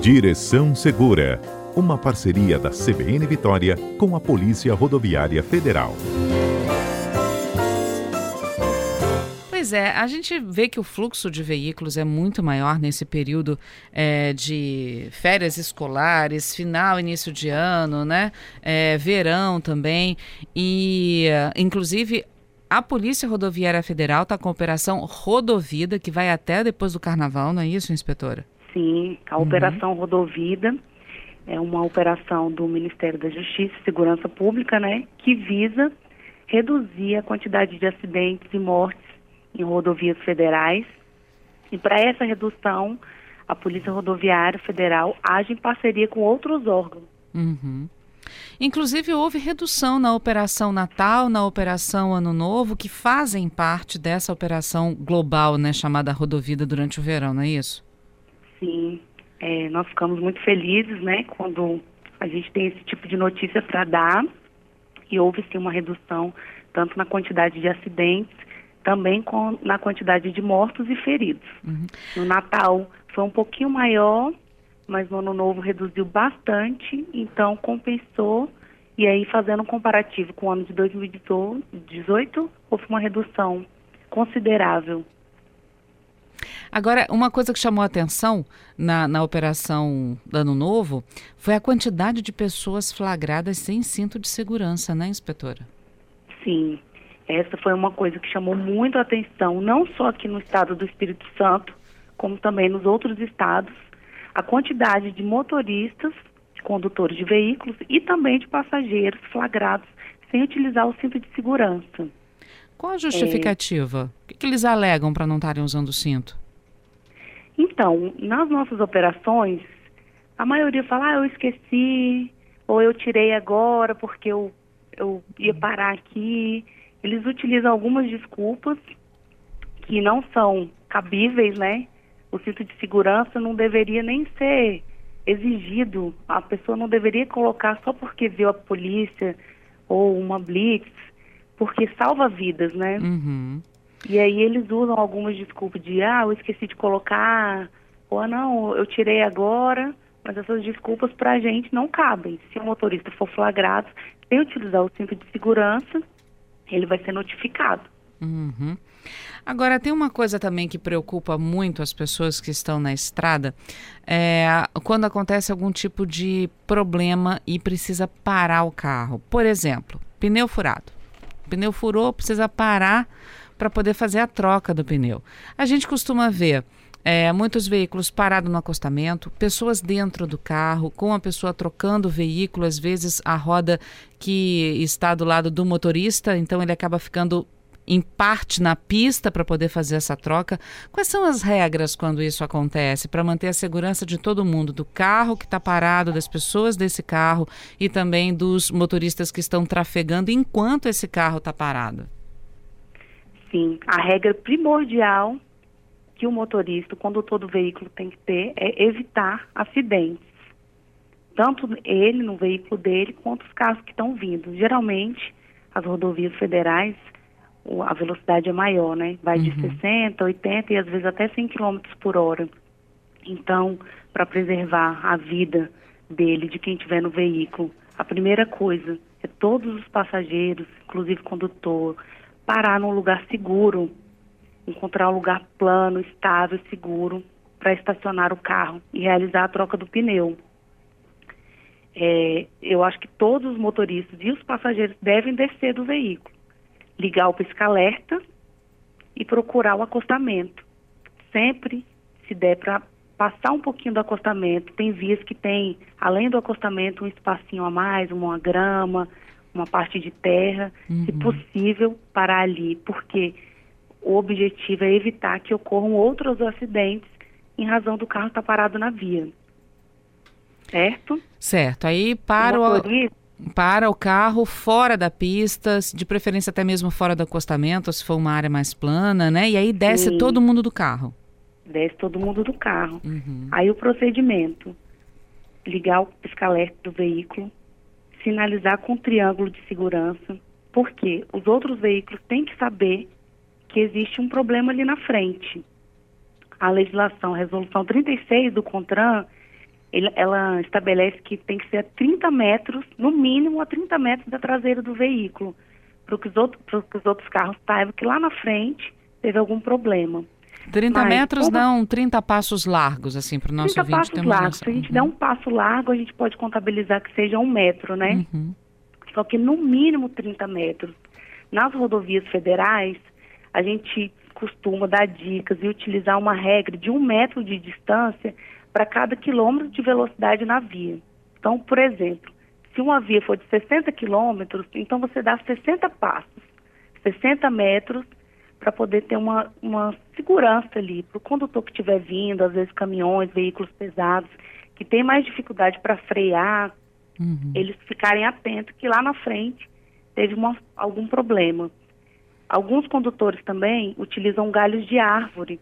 Direção Segura, uma parceria da CBN Vitória com a Polícia Rodoviária Federal. Pois é, a gente vê que o fluxo de veículos é muito maior nesse período é, de férias escolares, final, início de ano, né? É, verão também. E, inclusive, a Polícia Rodoviária Federal está com a Operação Rodovida, que vai até depois do Carnaval, não é isso, inspetora? Sim, a uhum. Operação Rodovida é uma operação do Ministério da Justiça e Segurança Pública, né, que visa reduzir a quantidade de acidentes e mortes em rodovias federais. E para essa redução, a Polícia Rodoviária Federal age em parceria com outros órgãos. Uhum. Inclusive, houve redução na Operação Natal, na Operação Ano Novo, que fazem parte dessa operação global, né, chamada Rodovida durante o verão, não é isso? Sim, é, nós ficamos muito felizes, né, quando a gente tem esse tipo de notícia para dar. E houve sim uma redução tanto na quantidade de acidentes, também com, na quantidade de mortos e feridos. Uhum. No Natal foi um pouquinho maior, mas no ano novo reduziu bastante, então compensou. E aí, fazendo um comparativo com o ano de 2018, houve uma redução considerável. Agora, uma coisa que chamou a atenção na, na operação Ano Novo foi a quantidade de pessoas flagradas sem cinto de segurança, né, inspetora? Sim, essa foi uma coisa que chamou muito a atenção, não só aqui no estado do Espírito Santo, como também nos outros estados a quantidade de motoristas, de condutores de veículos e também de passageiros flagrados sem utilizar o cinto de segurança. Qual a justificativa? É... O que, eles alegam para não estarem usando o cinto? Então, nas nossas operações, a maioria fala, ah, eu esqueci, ou eu tirei agora porque eu, eu ia parar aqui. Eles utilizam algumas desculpas que não são cabíveis, né? o cinto de segurança não deveria nem ser exigido. A pessoa não deveria colocar só porque viu a polícia ou uma blitz, porque salva vidas, né? Uhum. E aí eles usam algumas desculpas de, ah, eu esqueci de colocar, ou ah, não, eu tirei agora, mas essas desculpas para a gente não cabem. Se o motorista for flagrado sem utilizar o cinto de segurança, ele vai ser notificado. Uhum. Agora, tem uma coisa também que preocupa muito as pessoas que estão na estrada, é quando acontece algum tipo de problema e precisa parar o carro. Por exemplo, pneu furado. Pneu furou, precisa parar para poder fazer a troca do pneu. A gente costuma ver é, muitos veículos parados no acostamento, pessoas dentro do carro, com a pessoa trocando o veículo, às vezes a roda que está do lado do motorista, então ele acaba ficando em parte na pista para poder fazer essa troca. Quais são as regras quando isso acontece para manter a segurança de todo mundo, do carro que está parado, das pessoas desse carro e também dos motoristas que estão trafegando enquanto esse carro está parado? Sim, a regra primordial que o motorista, o condutor do veículo tem que ter é evitar acidentes. Tanto ele no veículo dele quanto os carros que estão vindo. Geralmente, as rodovias federais a velocidade é maior, né? Vai uhum. de 60, 80 e às vezes até 100 km por hora. Então, para preservar a vida dele, de quem estiver no veículo, a primeira coisa é todos os passageiros, inclusive condutor, parar num lugar seguro, encontrar um lugar plano, estável, seguro para estacionar o carro e realizar a troca do pneu. É, eu acho que todos os motoristas e os passageiros devem descer do veículo ligar o pisca-alerta e procurar o acostamento. Sempre, se der para passar um pouquinho do acostamento, tem vias que tem, além do acostamento, um espacinho a mais, uma grama, uma parte de terra, uhum. se possível, parar ali, porque o objetivo é evitar que ocorram outros acidentes em razão do carro estar parado na via. Certo? Certo. Aí para o, motorista, para o carro fora da pista, de preferência até mesmo fora do acostamento, se for uma área mais plana, né? E aí desce Sim. todo mundo do carro. Desce todo mundo do carro. Uhum. Aí o procedimento, ligar o pisca-alerta do veículo, sinalizar com um triângulo de segurança, porque os outros veículos têm que saber que existe um problema ali na frente. A legislação, a resolução 36 do CONTRAN, ele, ela estabelece que tem que ser a 30 metros, no mínimo a 30 metros da traseira do veículo, para que, que os outros carros saibam que lá na frente teve algum problema. 30 Mas, metros como... não 30 passos largos, assim, para o nosso 30 ouvinte passos largos. Se a gente uhum. der um passo largo, a gente pode contabilizar que seja um metro, né? Uhum. Só que no mínimo 30 metros. Nas rodovias federais, a gente costuma dar dicas e utilizar uma regra de um metro de distância para cada quilômetro de velocidade na via. Então, por exemplo, se uma via for de 60 quilômetros, então você dá 60 passos, 60 metros para poder ter uma, uma segurança ali para o condutor que estiver vindo, às vezes caminhões, veículos pesados, que tem mais dificuldade para frear, uhum. eles ficarem atentos que lá na frente teve uma, algum problema. Alguns condutores também utilizam galhos de árvore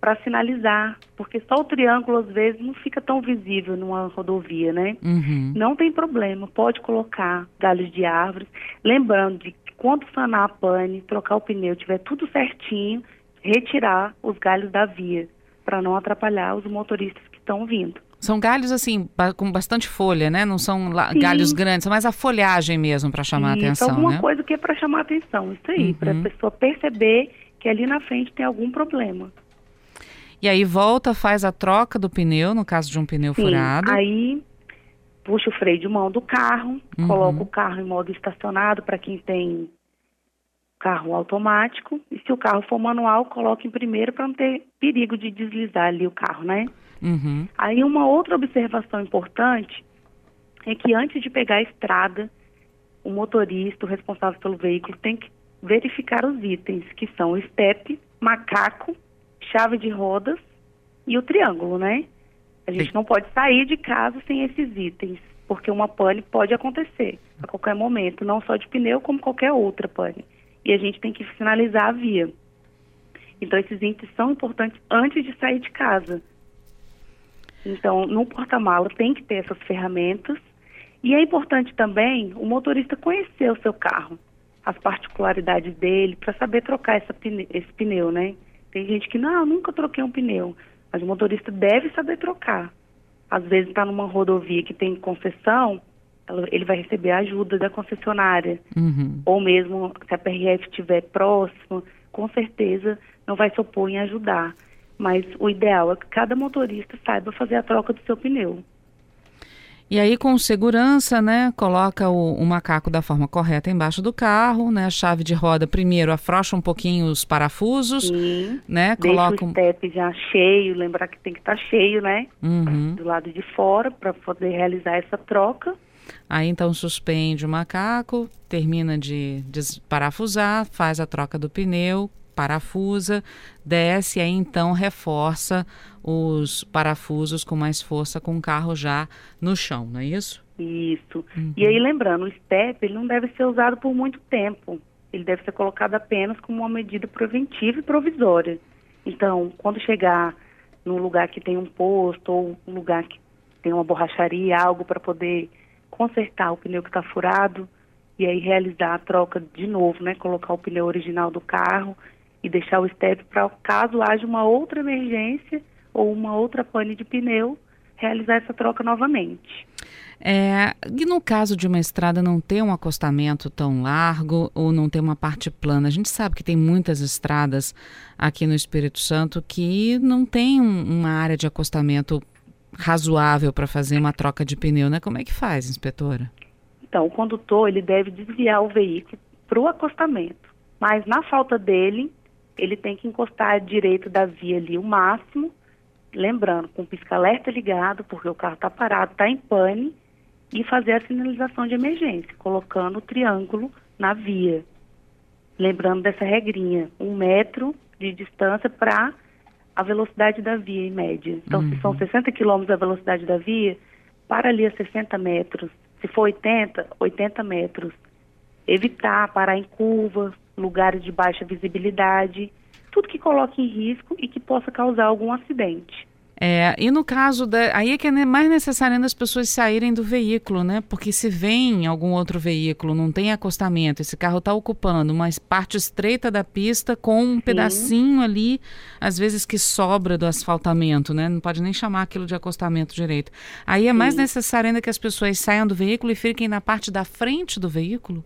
para sinalizar, porque só o triângulo às vezes não fica tão visível numa rodovia, né? Uhum. Não tem problema, pode colocar galhos de árvores, lembrando de que quando sanar a pane, trocar o pneu, tiver tudo certinho, retirar os galhos da via, para não atrapalhar os motoristas que estão vindo. São galhos assim, com bastante folha, né? Não são galhos grandes, mas a folhagem mesmo para chamar isso, a atenção, alguma né? coisa que é para chamar a atenção, isso aí, uhum. para a pessoa perceber que ali na frente tem algum problema. E aí volta, faz a troca do pneu, no caso de um pneu Sim, furado. Aí puxa o freio de mão do carro, uhum. coloca o carro em modo estacionado para quem tem carro automático. E se o carro for manual, coloca em primeiro para não ter perigo de deslizar ali o carro, né? Uhum. Aí uma outra observação importante é que antes de pegar a estrada, o motorista, o responsável pelo veículo, tem que verificar os itens, que são o estepe, macaco chave de rodas e o triângulo, né? A gente Sim. não pode sair de casa sem esses itens, porque uma pane pode acontecer a qualquer momento, não só de pneu, como qualquer outra pane. E a gente tem que finalizar a via. Então, esses itens são importantes antes de sair de casa. Então, no porta-mala tem que ter essas ferramentas. E é importante também o motorista conhecer o seu carro, as particularidades dele, para saber trocar essa, esse pneu, né? Tem gente que, não, eu nunca troquei um pneu. Mas o motorista deve saber trocar. Às vezes está numa rodovia que tem concessão, ele vai receber ajuda da concessionária. Uhum. Ou mesmo se a PRF estiver próximo, com certeza não vai se opor em ajudar. Mas o ideal é que cada motorista saiba fazer a troca do seu pneu. E aí, com segurança, né, coloca o, o, macaco da forma correta embaixo do carro, né, a chave de roda primeiro afrouxa um pouquinho os parafusos, Sim, né, coloca o step já cheio, lembrar que tem que estar tá cheio, né, uhum. do lado de fora para poder realizar essa troca. Aí então suspende o macaco, termina de desparafusar, faz a troca do pneu, parafusa, desce e aí então reforça os parafusos com mais força com o carro já no chão, não é isso? Isso. Uhum. E aí lembrando, o STEP ele não deve ser usado por muito tempo. Ele deve ser colocado apenas como uma medida preventiva e provisória. Então, quando chegar num lugar que tem um posto ou um lugar que tem uma borracharia, algo para poder consertar o pneu que está furado e aí realizar a troca de novo, né? Colocar o pneu original do carro e deixar o step para caso haja uma outra emergência ou uma outra pane de pneu, realizar essa troca novamente. É, e no caso de uma estrada não ter um acostamento tão largo ou não ter uma parte plana, a gente sabe que tem muitas estradas aqui no Espírito Santo que não tem um, uma área de acostamento razoável para fazer uma troca de pneu, né? Como é que faz, inspetora? Então, o condutor ele deve desviar o veículo para o acostamento, mas na falta dele, ele tem que encostar à direita da via ali o máximo, lembrando, com o pisca-alerta ligado, porque o carro está parado, está em pane, e fazer a sinalização de emergência, colocando o triângulo na via. Lembrando dessa regrinha, um metro de distância para a velocidade da via em média. Então, uhum. se são 60 quilômetros a velocidade da via, para ali a 60 metros. Se for 80, 80 metros. Evitar parar em curvas, lugares de baixa visibilidade, tudo que coloque em risco e que possa causar algum acidente. É, e no caso da. Aí é que é mais necessário ainda as pessoas saírem do veículo, né? Porque se vem algum outro veículo, não tem acostamento, esse carro está ocupando uma parte estreita da pista com um Sim. pedacinho ali, às vezes que sobra do asfaltamento, né? Não pode nem chamar aquilo de acostamento direito. Aí é Sim. mais necessário ainda que as pessoas saiam do veículo e fiquem na parte da frente do veículo?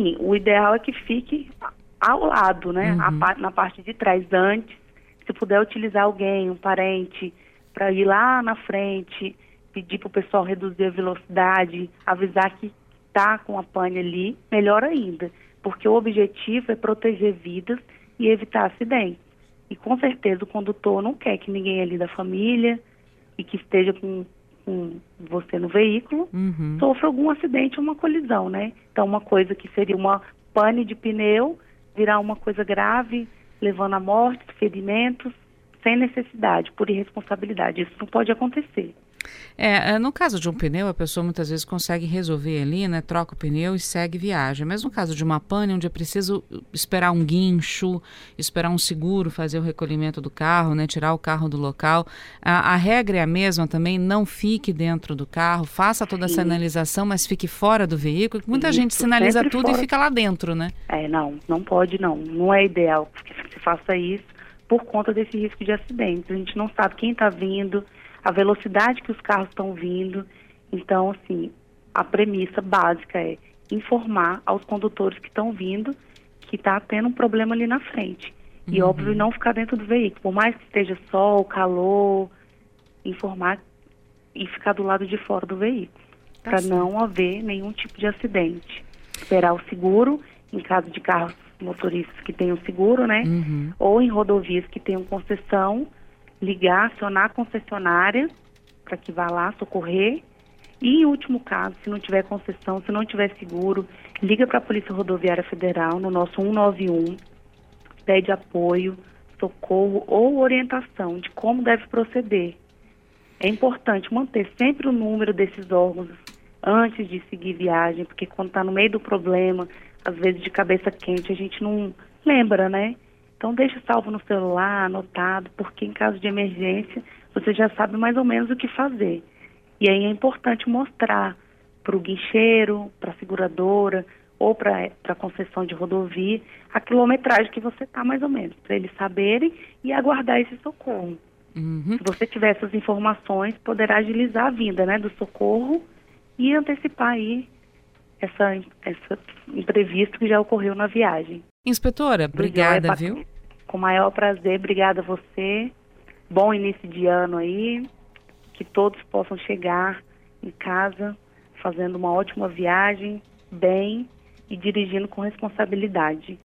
Sim, o ideal é que fique ao lado, né? Uhum. A, na parte de trás, antes. Se puder utilizar alguém, um parente, para ir lá na frente, pedir para o pessoal reduzir a velocidade, avisar que está com a pane ali, melhor ainda. Porque o objetivo é proteger vidas e evitar acidentes. E com certeza o condutor não quer que ninguém ali da família e que esteja com, com você no veículo uhum. sofra algum acidente ou uma colisão, né? Então uma coisa que seria uma pane de pneu virar uma coisa grave, levando a morte, ferimentos, sem necessidade, por irresponsabilidade. Isso não pode acontecer. É, é, no caso de um pneu, a pessoa muitas vezes consegue resolver ali, né? Troca o pneu e segue viagem. Mas no caso de uma pane, onde é preciso esperar um guincho, esperar um seguro, fazer o recolhimento do carro, né? Tirar o carro do local. A, a regra é a mesma também, não fique dentro do carro, faça toda Sim. essa sinalização, mas fique fora do veículo. Muita Isso, gente sinaliza tudo fora. e fica lá dentro, né? É, não, não pode não. Não é ideal que se faça isso por conta desse risco de acidentes. A gente não sabe quem está vindo, a velocidade que os carros estão vindo. Então, assim, a premissa básica é informar aos condutores que estão vindo que está tendo um problema ali na frente. E, uhum. óbvio, não ficar dentro do veículo. Por mais que esteja sol, calor, informar e ficar do lado de fora do veículo. Tá para não haver nenhum tipo de acidente. Esperar o seguro, em caso de carros motoristas que tenham seguro, né? Uhum. Ou em rodovias que tenham concessão, ligar, acionar a concessionária para que vá lá socorrer. E em último caso, se não tiver concessão, se não tiver seguro, liga para a Polícia Rodoviária Federal no nosso 191, pede apoio, socorro ou orientação de como deve proceder. É importante manter sempre o número desses órgãos antes de seguir viagem, porque quando está no meio do problema, às vezes de cabeça quente, a gente não lembra, né? Então deixe salvo no celular, anotado, porque em caso de emergência você já sabe mais ou menos o que fazer. E aí é importante mostrar para o guincheiro, para a seguradora ou para a concessão de rodovia a quilometragem que você está mais ou menos, para eles saberem e aguardar esse socorro. Uhum. Se você tiver essas informações, poderá agilizar a vinda né, do socorro e antecipar aí essa, essa imprevisto que já ocorreu na viagem. Inspetora, obrigada, viu? Com o maior prazer, obrigada a você. Bom início de ano aí, que todos possam chegar em casa fazendo uma ótima viagem, bem e dirigindo com responsabilidade.